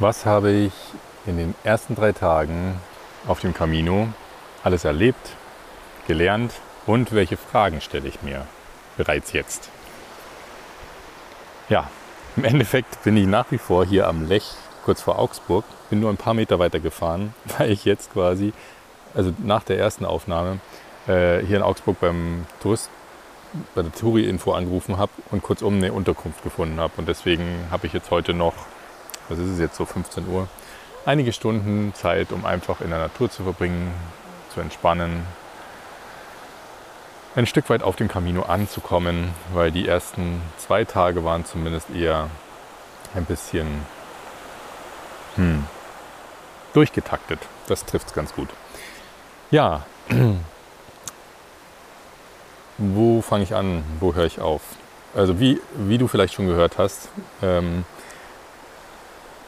Was habe ich in den ersten drei Tagen auf dem Camino alles erlebt, gelernt und welche Fragen stelle ich mir bereits jetzt? Ja, im Endeffekt bin ich nach wie vor hier am Lech, kurz vor Augsburg, bin nur ein paar Meter weiter gefahren, weil ich jetzt quasi, also nach der ersten Aufnahme, äh, hier in Augsburg beim Tourist, bei der Touri-Info angerufen habe und kurzum eine Unterkunft gefunden habe. Und deswegen habe ich jetzt heute noch, was ist es jetzt, so 15 Uhr, einige Stunden Zeit, um einfach in der Natur zu verbringen, zu entspannen, ein Stück weit auf dem Camino anzukommen, weil die ersten zwei Tage waren zumindest eher ein bisschen hm, durchgetaktet. Das trifft es ganz gut. Ja, wo fange ich an? Wo höre ich auf? Also wie, wie du vielleicht schon gehört hast, ähm,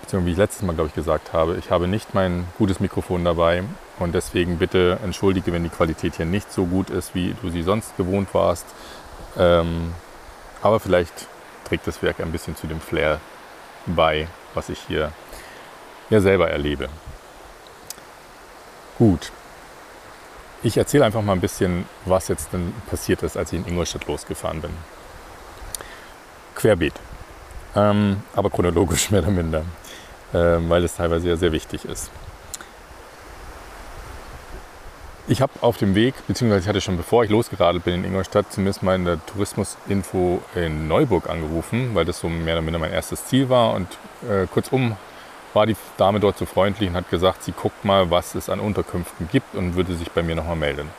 beziehungsweise wie ich letztes Mal, glaube ich, gesagt habe, ich habe nicht mein gutes Mikrofon dabei und deswegen bitte entschuldige, wenn die Qualität hier nicht so gut ist, wie du sie sonst gewohnt warst. Ähm, aber vielleicht trägt das Werk ein bisschen zu dem Flair bei, was ich hier ja selber erlebe. Gut. Ich erzähle einfach mal ein bisschen, was jetzt denn passiert ist, als ich in Ingolstadt losgefahren bin. Querbeet. Ähm, aber chronologisch mehr oder minder weil es teilweise ja sehr wichtig ist. Ich habe auf dem Weg, beziehungsweise ich hatte schon bevor ich losgeradelt bin in Ingolstadt, zumindest mal in der Tourismusinfo in Neuburg angerufen, weil das so mehr oder minder mein erstes Ziel war. Und äh, kurzum war die Dame dort so freundlich und hat gesagt, sie guckt mal, was es an Unterkünften gibt und würde sich bei mir nochmal melden.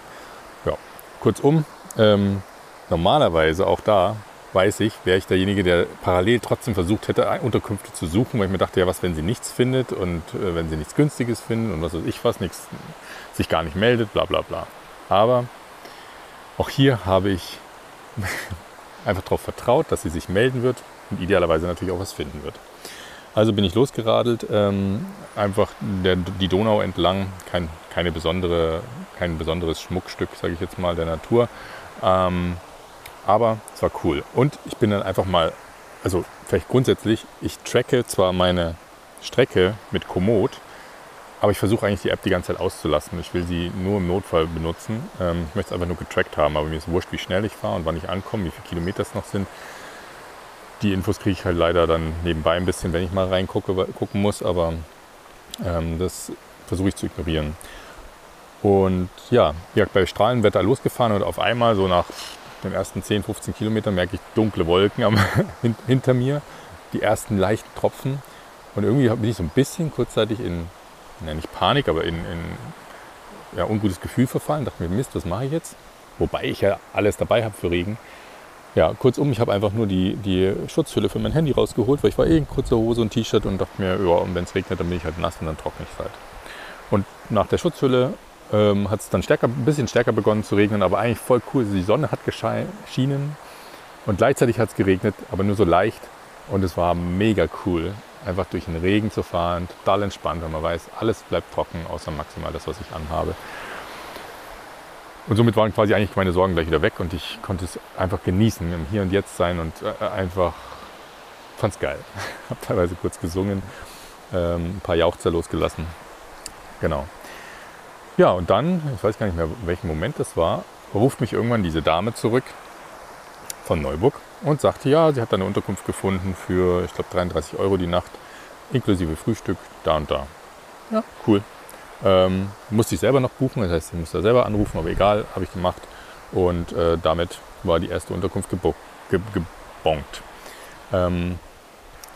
Ja, kurzum, ähm, normalerweise auch da weiß ich, wäre ich derjenige, der parallel trotzdem versucht hätte, Unterkünfte zu suchen, weil ich mir dachte, ja, was, wenn sie nichts findet und äh, wenn sie nichts Günstiges finden und was weiß ich was, nichts, sich gar nicht meldet, bla bla bla. Aber auch hier habe ich einfach darauf vertraut, dass sie sich melden wird und idealerweise natürlich auch was finden wird. Also bin ich losgeradelt, ähm, einfach der, die Donau entlang, kein, keine besondere, kein besonderes Schmuckstück, sage ich jetzt mal, der Natur. Ähm, aber es war cool. Und ich bin dann einfach mal, also vielleicht grundsätzlich, ich tracke zwar meine Strecke mit Komoot, aber ich versuche eigentlich die App die ganze Zeit auszulassen. Ich will sie nur im Notfall benutzen. Ähm, ich möchte es einfach nur getrackt haben, aber mir ist wurscht, wie schnell ich fahre und wann ich ankomme, wie viele Kilometer es noch sind. Die Infos kriege ich halt leider dann nebenbei ein bisschen, wenn ich mal reingucke, gucken muss, aber ähm, das versuche ich zu ignorieren. Und ja, wie gesagt, bei Strahlenwetter losgefahren und auf einmal so nach den ersten 10, 15 Kilometern merke ich dunkle Wolken am, hinter mir, die ersten leichten Tropfen. Und irgendwie bin ich so ein bisschen kurzzeitig in, ja nicht Panik, aber in, in ja, ungutes Gefühl verfallen. Dachte mir, Mist, was mache ich jetzt? Wobei ich ja alles dabei habe für Regen. Ja, kurzum, ich habe einfach nur die, die Schutzhülle für mein Handy rausgeholt, weil ich war eh in kurzer Hose und T-Shirt und dachte mir, ja, und wenn es regnet, dann bin ich halt nass und dann trockne ich es halt. Und nach der Schutzhülle ähm, hat es dann stärker, ein bisschen stärker begonnen zu regnen, aber eigentlich voll cool. Die Sonne hat geschienen und gleichzeitig hat es geregnet, aber nur so leicht. Und es war mega cool, einfach durch den Regen zu fahren, total entspannt, weil man weiß, alles bleibt trocken, außer maximal das, was ich anhabe. Und somit waren quasi eigentlich meine Sorgen gleich wieder weg und ich konnte es einfach genießen, im Hier und Jetzt sein und äh, einfach fand es geil. Habe teilweise kurz gesungen, ähm, ein paar Jauchzer losgelassen. Genau. Ja, und dann, ich weiß gar nicht mehr, welchen Moment das war, ruft mich irgendwann diese Dame zurück von Neuburg und sagte, ja, sie hat eine Unterkunft gefunden für, ich glaube, 33 Euro die Nacht, inklusive Frühstück, da und da. Ja, cool. Ähm, musste ich selber noch buchen, das heißt, ich musste selber anrufen, aber egal, habe ich gemacht. Und äh, damit war die erste Unterkunft gebo ge gebongt. Ähm,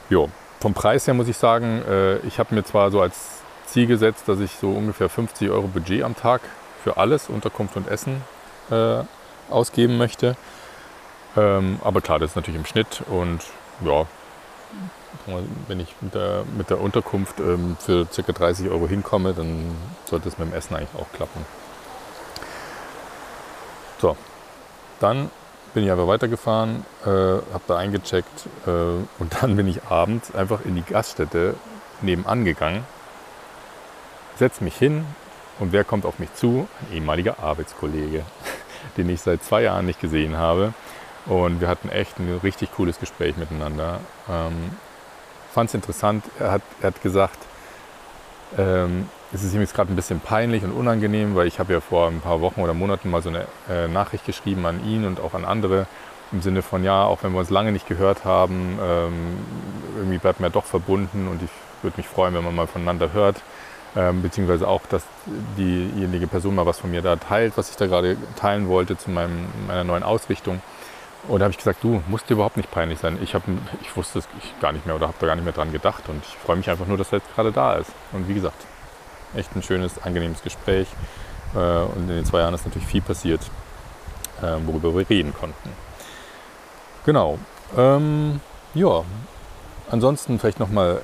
jo. Vom Preis her muss ich sagen, äh, ich habe mir zwar so als Ziel gesetzt, dass ich so ungefähr 50 Euro Budget am Tag für alles, Unterkunft und Essen, äh, ausgeben möchte. Ähm, aber klar, das ist natürlich im Schnitt und ja, wenn ich mit der, mit der Unterkunft ähm, für ca. 30 Euro hinkomme, dann sollte es mit dem Essen eigentlich auch klappen. So, dann bin ich einfach weitergefahren, äh, habe da eingecheckt äh, und dann bin ich abends einfach in die Gaststätte nebenan gegangen setze mich hin und wer kommt auf mich zu? Ein ehemaliger Arbeitskollege, den ich seit zwei Jahren nicht gesehen habe. Und wir hatten echt ein richtig cooles Gespräch miteinander. Ähm, fand es interessant. Er hat, er hat gesagt, ähm, es ist ihm jetzt gerade ein bisschen peinlich und unangenehm, weil ich habe ja vor ein paar Wochen oder Monaten mal so eine äh, Nachricht geschrieben an ihn und auch an andere im Sinne von, ja, auch wenn wir uns lange nicht gehört haben, ähm, irgendwie bleibt man ja doch verbunden und ich würde mich freuen, wenn man mal voneinander hört. Ähm, beziehungsweise auch, dass diejenige Person mal was von mir da teilt, was ich da gerade teilen wollte zu meinem, meiner neuen Ausrichtung. Und da habe ich gesagt, du, musst dir überhaupt nicht peinlich sein. Ich, hab, ich wusste es gar nicht mehr oder habe da gar nicht mehr dran gedacht. Und ich freue mich einfach nur, dass er jetzt gerade da ist. Und wie gesagt, echt ein schönes, angenehmes Gespräch. Äh, und in den zwei Jahren ist natürlich viel passiert, äh, worüber wir reden konnten. Genau. Ähm, ja, ansonsten vielleicht nochmal,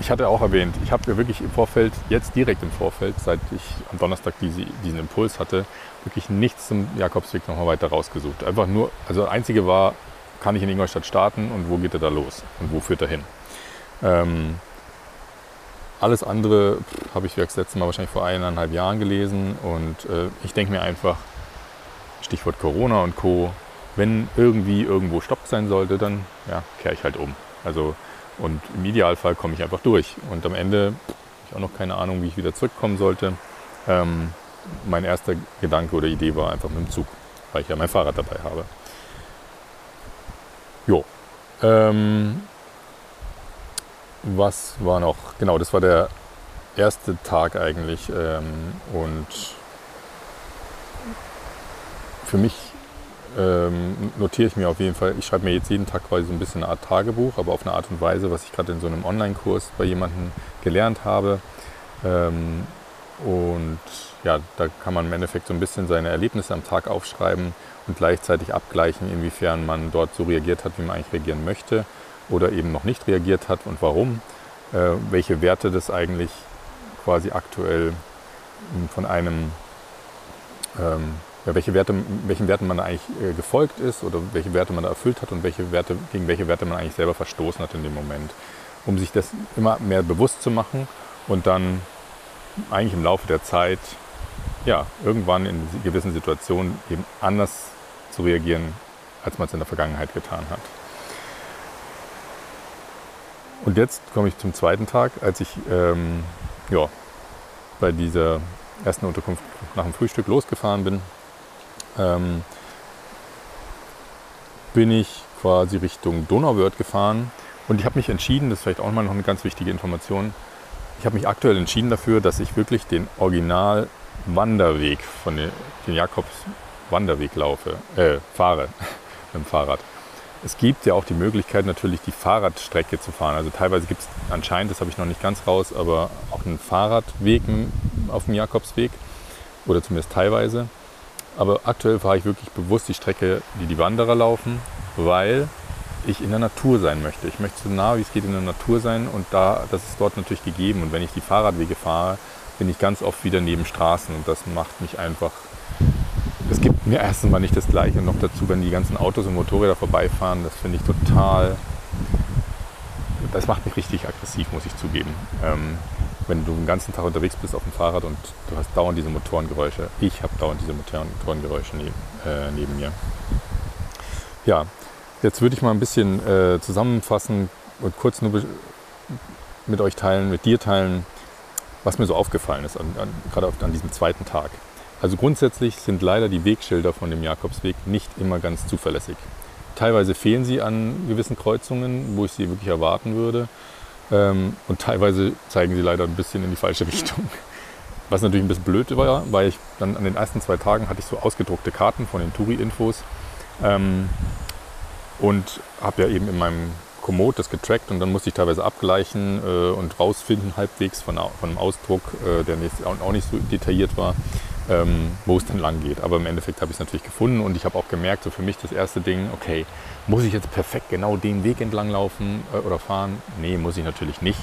ich hatte auch erwähnt, ich habe mir wirklich im Vorfeld, jetzt direkt im Vorfeld, seit ich am Donnerstag diese, diesen Impuls hatte, wirklich nichts zum Jakobsweg nochmal weiter rausgesucht. Einfach nur, also das Einzige war, kann ich in Ingolstadt starten und wo geht er da los und wo führt er hin? Ähm, alles andere habe ich das letzte Mal wahrscheinlich vor eineinhalb Jahren gelesen und äh, ich denke mir einfach, Stichwort Corona und Co., wenn irgendwie irgendwo Stopp sein sollte, dann ja, kehre ich halt um. Also, und im Idealfall komme ich einfach durch. Und am Ende habe ich auch noch keine Ahnung, wie ich wieder zurückkommen sollte. Ähm, mein erster Gedanke oder Idee war einfach mit dem Zug, weil ich ja mein Fahrrad dabei habe. Jo. Ähm, was war noch? Genau, das war der erste Tag eigentlich. Ähm, und für mich ähm, notiere ich mir auf jeden Fall, ich schreibe mir jetzt jeden Tag quasi so ein bisschen eine Art Tagebuch, aber auf eine Art und Weise, was ich gerade in so einem Online-Kurs bei jemandem gelernt habe. Ähm, und ja, da kann man im Endeffekt so ein bisschen seine Erlebnisse am Tag aufschreiben und gleichzeitig abgleichen, inwiefern man dort so reagiert hat, wie man eigentlich reagieren möchte oder eben noch nicht reagiert hat und warum. Äh, welche Werte das eigentlich quasi aktuell von einem ähm, ja, welche Werte, welchen Werten man eigentlich äh, gefolgt ist oder welche Werte man da erfüllt hat und welche Werte, gegen welche Werte man eigentlich selber verstoßen hat in dem Moment. Um sich das immer mehr bewusst zu machen und dann eigentlich im Laufe der Zeit, ja, irgendwann in gewissen Situationen eben anders zu reagieren, als man es in der Vergangenheit getan hat. Und jetzt komme ich zum zweiten Tag, als ich ähm, ja, bei dieser ersten Unterkunft nach dem Frühstück losgefahren bin ähm, bin ich quasi Richtung Donauwörth gefahren und ich habe mich entschieden, das ist vielleicht auch mal noch eine ganz wichtige Information, ich habe mich aktuell entschieden dafür, dass ich wirklich den Original Wanderweg von den, den Jakobs Wanderweg laufe, äh, fahre mit dem Fahrrad. Es gibt ja auch die Möglichkeit natürlich die Fahrradstrecke zu fahren. Also teilweise gibt es anscheinend, das habe ich noch nicht ganz raus, aber auch einen Fahrradweg auf dem Jakobsweg oder zumindest teilweise. Aber aktuell fahre ich wirklich bewusst die Strecke, die die Wanderer laufen, weil ich in der Natur sein möchte. Ich möchte so nah wie es geht in der Natur sein und da, das ist dort natürlich gegeben. Und wenn ich die Fahrradwege fahre, bin ich ganz oft wieder neben Straßen und das macht mich einfach. Es gibt mir erstens mal nicht das Gleiche und noch dazu, wenn die ganzen Autos und Motorräder vorbeifahren, das finde ich total. Das macht mich richtig aggressiv, muss ich zugeben. Ähm, wenn du den ganzen Tag unterwegs bist auf dem Fahrrad und du hast dauernd diese Motorengeräusche. Ich habe dauernd diese Motorengeräusche neben, äh, neben mir. Ja, jetzt würde ich mal ein bisschen äh, zusammenfassen und kurz nur mit euch teilen, mit dir teilen, was mir so aufgefallen ist, an, an, gerade an diesem zweiten Tag. Also grundsätzlich sind leider die Wegschilder von dem Jakobsweg nicht immer ganz zuverlässig. Teilweise fehlen sie an gewissen Kreuzungen, wo ich sie wirklich erwarten würde. Ähm, und teilweise zeigen sie leider ein bisschen in die falsche Richtung. Was natürlich ein bisschen blöd war, weil ich dann an den ersten zwei Tagen hatte ich so ausgedruckte Karten von den Touri-Infos ähm, und habe ja eben in meinem Komoot das getrackt und dann musste ich teilweise abgleichen äh, und rausfinden halbwegs von, von einem Ausdruck, äh, der nicht, auch nicht so detailliert war, ähm, wo es dann lang geht. Aber im Endeffekt habe ich es natürlich gefunden und ich habe auch gemerkt, so für mich das erste Ding, okay, muss ich jetzt perfekt genau den Weg entlang laufen äh, oder fahren? Nee, muss ich natürlich nicht.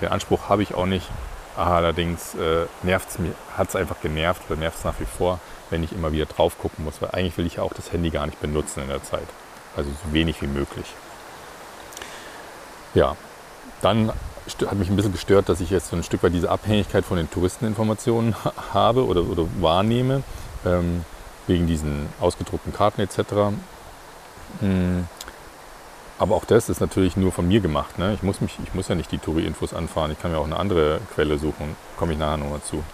Den Anspruch habe ich auch nicht. Allerdings äh, hat es einfach genervt oder nervt es nach wie vor, wenn ich immer wieder drauf gucken muss, weil eigentlich will ich ja auch das Handy gar nicht benutzen in der Zeit. Also so wenig wie möglich. Ja, dann hat mich ein bisschen gestört, dass ich jetzt so ein Stück weit diese Abhängigkeit von den Touristeninformationen habe oder, oder wahrnehme, ähm, wegen diesen ausgedruckten Karten etc. Hm. aber auch das ist natürlich nur von mir gemacht. Ne? Ich, muss mich, ich muss ja nicht die Touri-Infos anfahren. Ich kann mir auch eine andere Quelle suchen. Komme ich nachher nochmal zu.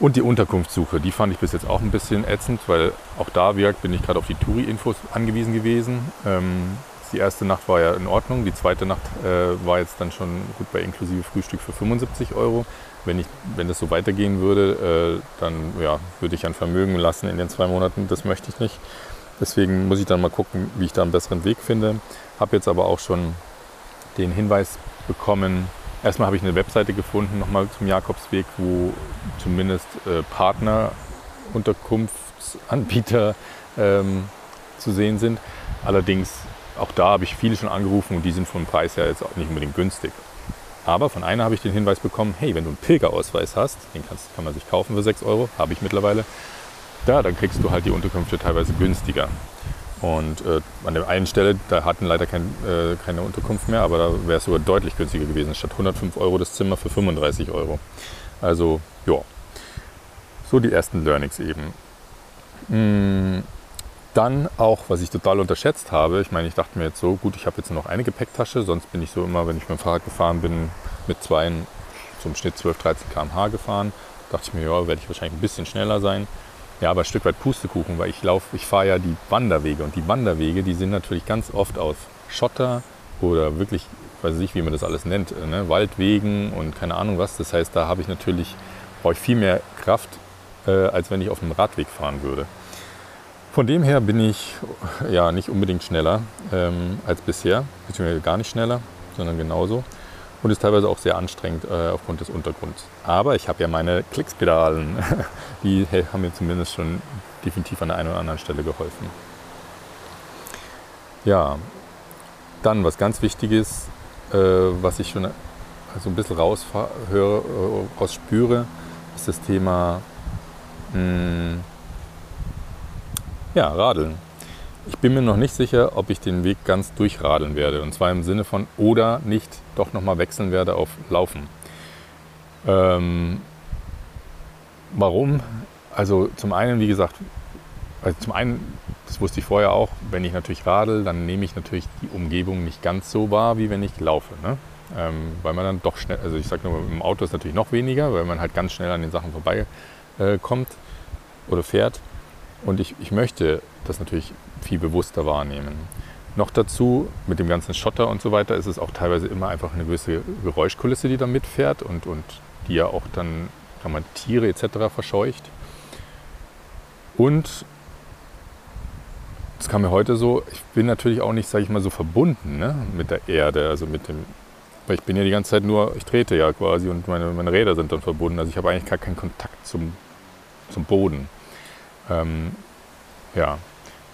Und die Unterkunftssuche, die fand ich bis jetzt auch ein bisschen ätzend, weil auch da wie bin ich gerade auf die Touri-Infos angewiesen gewesen. Ähm, die erste Nacht war ja in Ordnung, die zweite Nacht äh, war jetzt dann schon gut bei inklusive Frühstück für 75 Euro. Wenn, ich, wenn das so weitergehen würde, äh, dann ja, würde ich ein Vermögen lassen in den zwei Monaten. Das möchte ich nicht. Deswegen muss ich dann mal gucken, wie ich da einen besseren Weg finde. Habe jetzt aber auch schon den Hinweis bekommen. Erstmal habe ich eine Webseite gefunden, nochmal zum Jakobsweg, wo zumindest äh, Partner, Unterkunftsanbieter ähm, zu sehen sind. Allerdings auch da habe ich viele schon angerufen und die sind vom Preis her jetzt auch nicht unbedingt günstig. Aber von einer habe ich den Hinweis bekommen, hey, wenn du einen Pilgerausweis hast, den kannst, kann man sich kaufen für 6 Euro, habe ich mittlerweile, da, dann kriegst du halt die Unterkünfte teilweise günstiger. Und äh, an der einen Stelle, da hatten leider kein, äh, keine Unterkunft mehr, aber da wäre es sogar deutlich günstiger gewesen. Statt 105 Euro das Zimmer für 35 Euro. Also, ja. So die ersten Learnings eben. Mm, dann auch, was ich total unterschätzt habe, ich meine, ich dachte mir jetzt so, gut, ich habe jetzt nur noch eine Gepäcktasche, sonst bin ich so immer, wenn ich mit dem Fahrrad gefahren bin, mit zwei, zum Schnitt 12, 13 km/h gefahren. dachte ich mir, ja, werde ich wahrscheinlich ein bisschen schneller sein. Ja, aber ein Stück weit Pustekuchen, weil ich laufe, ich fahre ja die Wanderwege und die Wanderwege, die sind natürlich ganz oft aus Schotter oder wirklich, ich weiß nicht, wie man das alles nennt, äh, ne? Waldwegen und keine Ahnung was. Das heißt, da habe ich natürlich, brauche ich viel mehr Kraft, äh, als wenn ich auf einem Radweg fahren würde. Von dem her bin ich ja nicht unbedingt schneller ähm, als bisher, beziehungsweise gar nicht schneller, sondern genauso und ist teilweise auch sehr anstrengend äh, aufgrund des Untergrunds. Aber ich habe ja meine Klickspedalen, die haben mir zumindest schon definitiv an der einen oder anderen Stelle geholfen. Ja, dann was ganz Wichtiges, äh, was ich schon so ein bisschen raushöre, äh, rausspüre, ist das Thema mh, hm, ja, Radeln. Ich bin mir noch nicht sicher, ob ich den Weg ganz durchradeln werde. Und zwar im Sinne von oder nicht doch nochmal wechseln werde auf Laufen. Ähm, warum? Also zum einen, wie gesagt, also zum einen, das wusste ich vorher auch, wenn ich natürlich radel, dann nehme ich natürlich die Umgebung nicht ganz so wahr, wie wenn ich laufe. Ne? Ähm, weil man dann doch schnell, also ich sage nur, im Auto ist natürlich noch weniger, weil man halt ganz schnell an den Sachen vorbei äh, oder fährt. Und ich, ich möchte das natürlich viel bewusster wahrnehmen. Noch dazu, mit dem ganzen Schotter und so weiter, ist es auch teilweise immer einfach eine gewisse Geräuschkulisse, die da mitfährt und, und die ja auch dann kann man Tiere etc. verscheucht. Und das kam mir heute so, ich bin natürlich auch nicht, sage ich mal, so verbunden ne, mit der Erde, also mit dem, weil ich bin ja die ganze Zeit nur, ich trete ja quasi und meine, meine Räder sind dann verbunden, also ich habe eigentlich gar keinen Kontakt zum, zum Boden. Ähm, ja,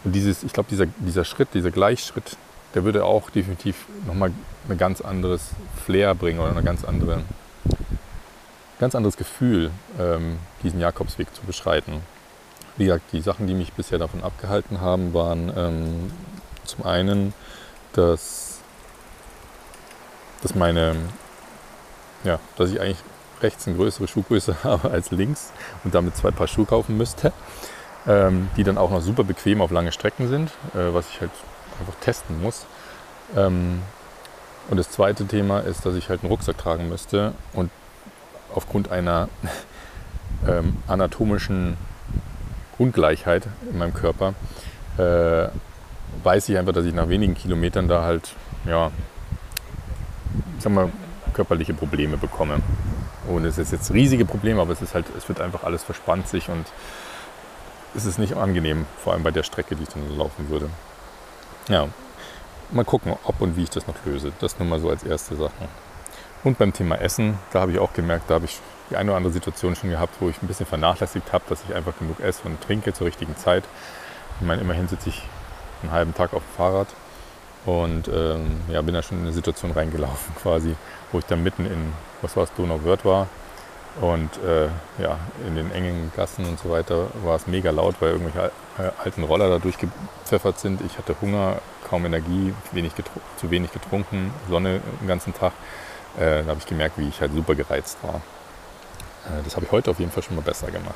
und dieses, ich glaube, dieser, dieser Schritt, dieser Gleichschritt, der würde auch definitiv nochmal ein ganz anderes Flair bringen oder ein ganz, andere, ganz anderes Gefühl, ähm, diesen Jakobsweg zu beschreiten. Wie gesagt, die Sachen, die mich bisher davon abgehalten haben, waren ähm, zum einen, dass, dass meine, ja, dass ich eigentlich rechts eine größere Schuhgröße habe als links und damit zwei Paar Schuhe kaufen müsste ähm, die dann auch noch super bequem auf lange Strecken sind, äh, was ich halt einfach testen muss. Ähm, und das zweite Thema ist, dass ich halt einen Rucksack tragen müsste und aufgrund einer ähm, anatomischen Ungleichheit in meinem Körper äh, weiß ich einfach, dass ich nach wenigen Kilometern da halt, ja, ich sag mal, körperliche Probleme bekomme. Und es ist jetzt riesige Probleme, aber es ist halt, es wird einfach alles verspannt sich und ist es nicht angenehm, vor allem bei der Strecke, die ich dann laufen würde. Ja, mal gucken, ob und wie ich das noch löse. Das nur mal so als erste Sache. Und beim Thema Essen, da habe ich auch gemerkt, da habe ich die eine oder andere Situation schon gehabt, wo ich ein bisschen vernachlässigt habe, dass ich einfach genug esse und trinke zur richtigen Zeit. Ich meine, immerhin sitze ich einen halben Tag auf dem Fahrrad und ähm, ja, bin da schon in eine Situation reingelaufen quasi, wo ich dann mitten in, was war es, Donauwörth war und äh, ja, in den engen Gassen und so weiter war es mega laut, weil irgendwelche äh, alten Roller da durchgepfeffert sind. Ich hatte Hunger, kaum Energie, wenig zu wenig getrunken, Sonne den ganzen Tag. Äh, da habe ich gemerkt, wie ich halt super gereizt war. Äh, das habe ich heute auf jeden Fall schon mal besser gemacht.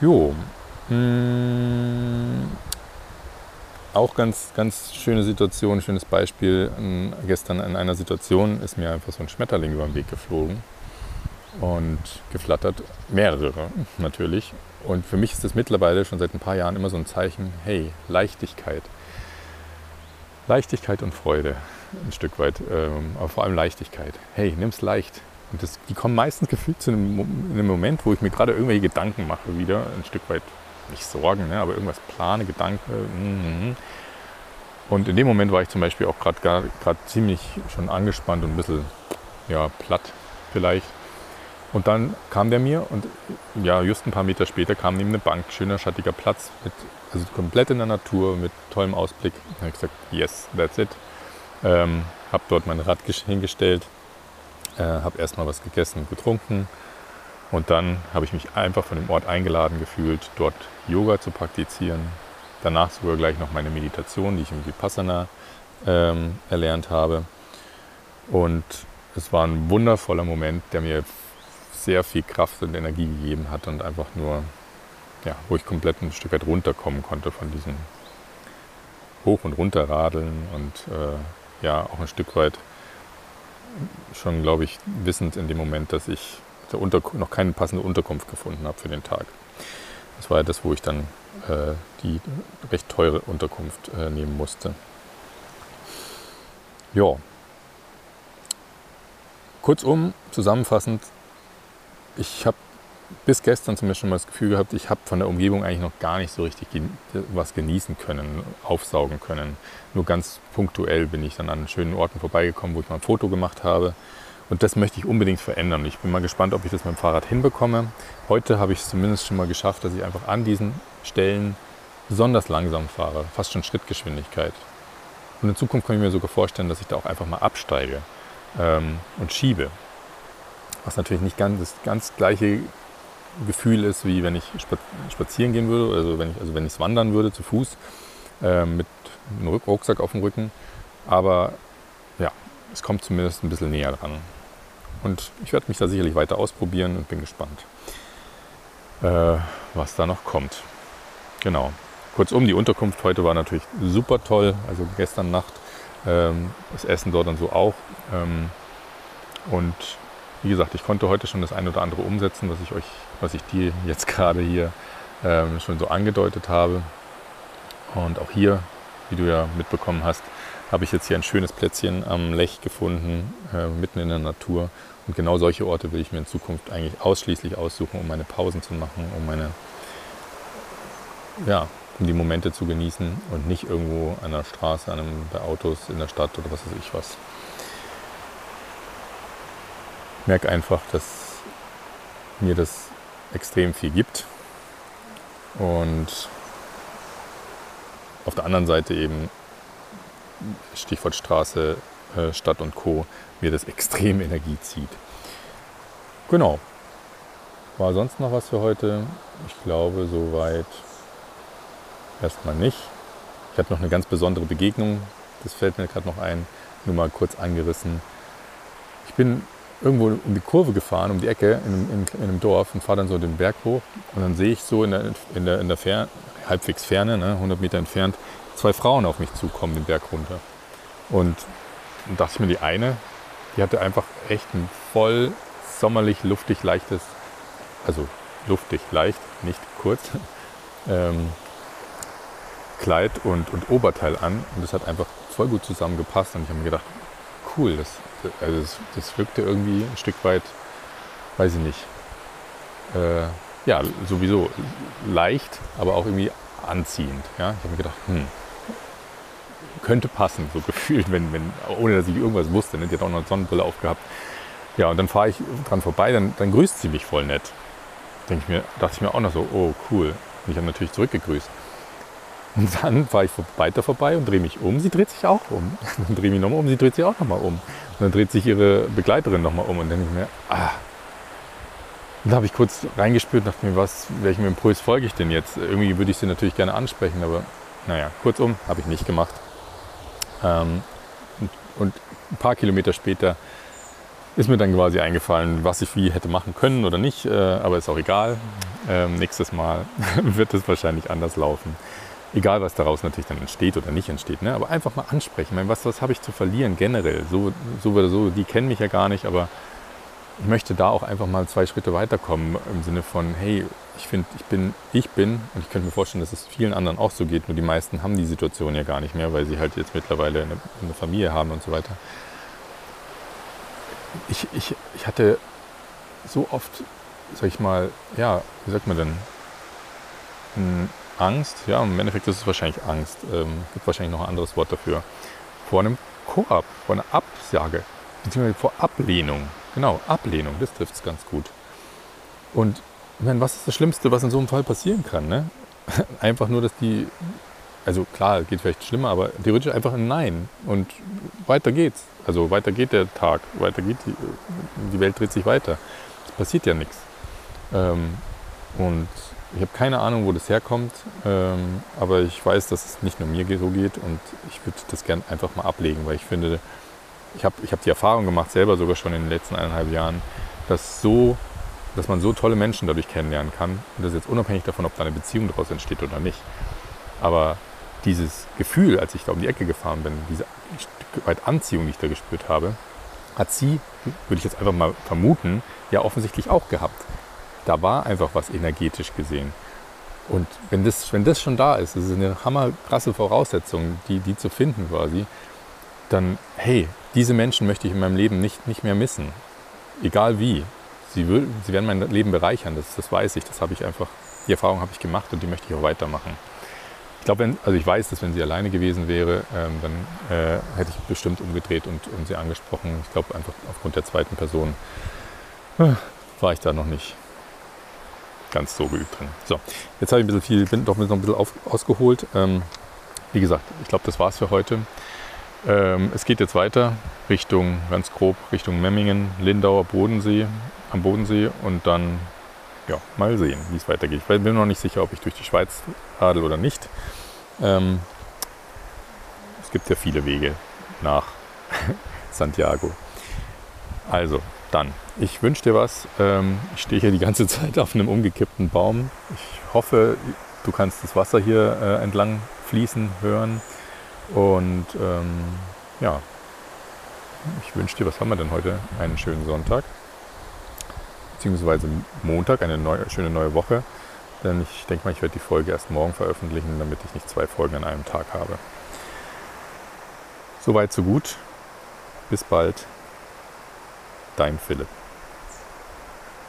Jo. Hm. auch ganz, ganz schöne Situation, schönes Beispiel. Gestern in einer Situation ist mir einfach so ein Schmetterling über den Weg geflogen und geflattert. Mehrere natürlich. Und für mich ist das mittlerweile schon seit ein paar Jahren immer so ein Zeichen, hey, Leichtigkeit. Leichtigkeit und Freude ein Stück weit, ähm, aber vor allem Leichtigkeit. Hey, nimm's leicht. Und das, die kommen meistens gefühlt zu einem, einem, Moment, wo ich mir gerade irgendwelche Gedanken mache, wieder ein Stück weit, nicht Sorgen, ne, aber irgendwas plane, Gedanken. Mm, und in dem Moment war ich zum Beispiel auch gerade ziemlich schon angespannt und ein bisschen ja, platt vielleicht. Und dann kam der mir und ja, just ein paar Meter später kam neben eine Bank, schöner schattiger Platz, mit, also komplett in der Natur, mit tollem Ausblick. Da habe ich gesagt, yes, that's it. Ähm, habe dort mein Rad hingestellt, äh, habe erstmal was gegessen und getrunken und dann habe ich mich einfach von dem Ort eingeladen gefühlt, dort Yoga zu praktizieren. Danach sogar gleich noch meine Meditation, die ich im Vipassana ähm, erlernt habe. Und es war ein wundervoller Moment, der mir sehr viel Kraft und Energie gegeben hat und einfach nur, ja, wo ich komplett ein Stück weit runterkommen konnte von diesem Hoch- und Runterradeln und äh, ja, auch ein Stück weit schon, glaube ich, wissend in dem Moment, dass ich noch keine passende Unterkunft gefunden habe für den Tag. Das war ja das, wo ich dann äh, die recht teure Unterkunft äh, nehmen musste. Ja. Kurzum, zusammenfassend, ich habe bis gestern zum Beispiel mal das Gefühl gehabt, ich habe von der Umgebung eigentlich noch gar nicht so richtig was genießen können, aufsaugen können. Nur ganz punktuell bin ich dann an schönen Orten vorbeigekommen, wo ich mal ein Foto gemacht habe. Und das möchte ich unbedingt verändern. Ich bin mal gespannt, ob ich das mit dem Fahrrad hinbekomme. Heute habe ich es zumindest schon mal geschafft, dass ich einfach an diesen Stellen besonders langsam fahre, fast schon Schrittgeschwindigkeit. Und in Zukunft kann ich mir sogar vorstellen, dass ich da auch einfach mal absteige ähm, und schiebe. Was natürlich nicht ganz das ganz gleiche Gefühl ist, wie wenn ich spazieren gehen würde, also wenn ich also wenn ich wandern würde zu Fuß äh, mit einem Rucksack auf dem Rücken. Aber ja, es kommt zumindest ein bisschen näher dran. Und ich werde mich da sicherlich weiter ausprobieren und bin gespannt, äh, was da noch kommt. Genau. Kurzum, die Unterkunft heute war natürlich super toll. Also gestern Nacht ähm, das Essen dort und so auch. Ähm, und wie gesagt, ich konnte heute schon das eine oder andere umsetzen, was ich euch, was ich dir jetzt gerade hier ähm, schon so angedeutet habe. Und auch hier, wie du ja mitbekommen hast, habe ich jetzt hier ein schönes Plätzchen am Lech gefunden, äh, mitten in der Natur. Und genau solche Orte will ich mir in Zukunft eigentlich ausschließlich aussuchen, um meine Pausen zu machen, um meine, ja, um die Momente zu genießen und nicht irgendwo an der Straße, an einem, bei Autos in der Stadt oder was weiß ich was merke einfach, dass mir das extrem viel gibt. Und auf der anderen Seite eben, Stichwort Straße, äh, Stadt und Co., mir das extrem Energie zieht. Genau. War sonst noch was für heute? Ich glaube, soweit erstmal nicht. Ich hatte noch eine ganz besondere Begegnung, das fällt mir gerade noch ein, nur mal kurz angerissen. Ich bin irgendwo um die Kurve gefahren, um die Ecke in einem, in, in einem Dorf und fahre dann so den Berg hoch. Und dann sehe ich so in der, in der, in der Ferne, halbwegs Ferne, ne, 100 Meter entfernt, zwei Frauen auf mich zukommen, den Berg runter. Und dann dachte ich mir, die eine, die hatte einfach echt ein voll sommerlich, luftig, leichtes, also luftig, leicht, nicht kurz, ähm, Kleid und, und Oberteil an. Und das hat einfach voll gut zusammengepasst. Und ich habe mir gedacht, cool, das also das, das wirkte irgendwie ein Stück weit, weiß ich nicht, äh, ja, sowieso leicht, aber auch irgendwie anziehend. Ja? Ich habe mir gedacht, hm, könnte passen, so gefühlt, wenn, wenn, ohne dass ich irgendwas wusste. Ne? Die hat auch noch eine Sonnenbrille aufgehabt. Ja, und dann fahre ich dran vorbei, dann, dann grüßt sie mich voll nett. Denke ich mir, dachte ich mir auch noch so, oh cool. Und ich habe natürlich zurückgegrüßt. Und dann fahre ich weiter vorbei und drehe mich um. Sie dreht sich auch um. Dann drehe ich mich nochmal um, sie dreht sich auch nochmal um. Und dann dreht sich ihre Begleiterin nochmal um und dann denke ich mir, ah. Und da habe ich kurz reingespürt, dachte mir, was, welchem Impuls folge ich denn jetzt? Irgendwie würde ich sie natürlich gerne ansprechen, aber naja, kurzum, habe ich nicht gemacht. Ähm, und, und, ein paar Kilometer später ist mir dann quasi eingefallen, was ich wie hätte machen können oder nicht, äh, aber ist auch egal. Ähm, nächstes Mal wird es wahrscheinlich anders laufen. Egal, was daraus natürlich dann entsteht oder nicht entsteht, ne? aber einfach mal ansprechen. Ich meine, was, was habe ich zu verlieren generell? So, so oder so, die kennen mich ja gar nicht, aber ich möchte da auch einfach mal zwei Schritte weiterkommen im Sinne von, hey, ich finde, ich bin, ich bin, und ich könnte mir vorstellen, dass es vielen anderen auch so geht, nur die meisten haben die Situation ja gar nicht mehr, weil sie halt jetzt mittlerweile eine, eine Familie haben und so weiter. Ich, ich, ich hatte so oft, sag ich mal, ja, wie sagt man denn, hm, Angst, ja, im Endeffekt ist es wahrscheinlich Angst, ähm, gibt wahrscheinlich noch ein anderes Wort dafür, vor einem Koop, vor einer Absage, beziehungsweise vor Ablehnung. Genau, Ablehnung, das trifft es ganz gut. Und ich meine, was ist das Schlimmste, was in so einem Fall passieren kann? Ne? Einfach nur, dass die, also klar, geht vielleicht schlimmer, aber theoretisch einfach ein Nein. Und weiter geht's. Also weiter geht der Tag, weiter geht die, die Welt dreht sich weiter. Es passiert ja nichts. Ähm, und ich habe keine Ahnung, wo das herkommt, ähm, aber ich weiß, dass es nicht nur mir so geht und ich würde das gerne einfach mal ablegen, weil ich finde, ich habe ich hab die Erfahrung gemacht, selber sogar schon in den letzten eineinhalb Jahren, dass, so, dass man so tolle Menschen dadurch kennenlernen kann. Und das ist jetzt unabhängig davon, ob da eine Beziehung daraus entsteht oder nicht. Aber dieses Gefühl, als ich da um die Ecke gefahren bin, diese weit Anziehung, die ich da gespürt habe, hat sie, würde ich jetzt einfach mal vermuten, ja offensichtlich auch gehabt. Da war einfach was energetisch gesehen. Und wenn das, wenn das schon da ist, das ist eine hammerkrasse Voraussetzung, die, die zu finden quasi, dann, hey, diese Menschen möchte ich in meinem Leben nicht, nicht mehr missen. Egal wie. Sie, will, sie werden mein Leben bereichern, das, das weiß ich, das habe ich einfach, die Erfahrung habe ich gemacht und die möchte ich auch weitermachen. Ich glaube, also ich weiß, dass wenn sie alleine gewesen wäre, ähm, dann äh, hätte ich bestimmt umgedreht und, und sie angesprochen. Ich glaube einfach aufgrund der zweiten Person äh, war ich da noch nicht ganz so geübt drin. So, jetzt habe ich ein bisschen viel, bin doch noch ein bisschen auf, ausgeholt. Ähm, wie gesagt, ich glaube, das war's für heute. Ähm, es geht jetzt weiter Richtung, ganz grob, Richtung Memmingen, Lindauer, Bodensee, am Bodensee und dann, ja, mal sehen, wie es weitergeht. Ich bin mir noch nicht sicher, ob ich durch die Schweiz radel oder nicht. Ähm, es gibt ja viele Wege nach Santiago. Also, dann, ich wünsche dir was. Ähm, ich stehe hier die ganze Zeit auf einem umgekippten Baum. Ich hoffe, du kannst das Wasser hier äh, entlang fließen hören. Und ähm, ja, ich wünsche dir, was haben wir denn heute? Einen schönen Sonntag, beziehungsweise Montag, eine neue, schöne neue Woche. Denn ich denke mal, ich werde die Folge erst morgen veröffentlichen, damit ich nicht zwei Folgen an einem Tag habe. Soweit, so gut. Bis bald. Dein Philipp.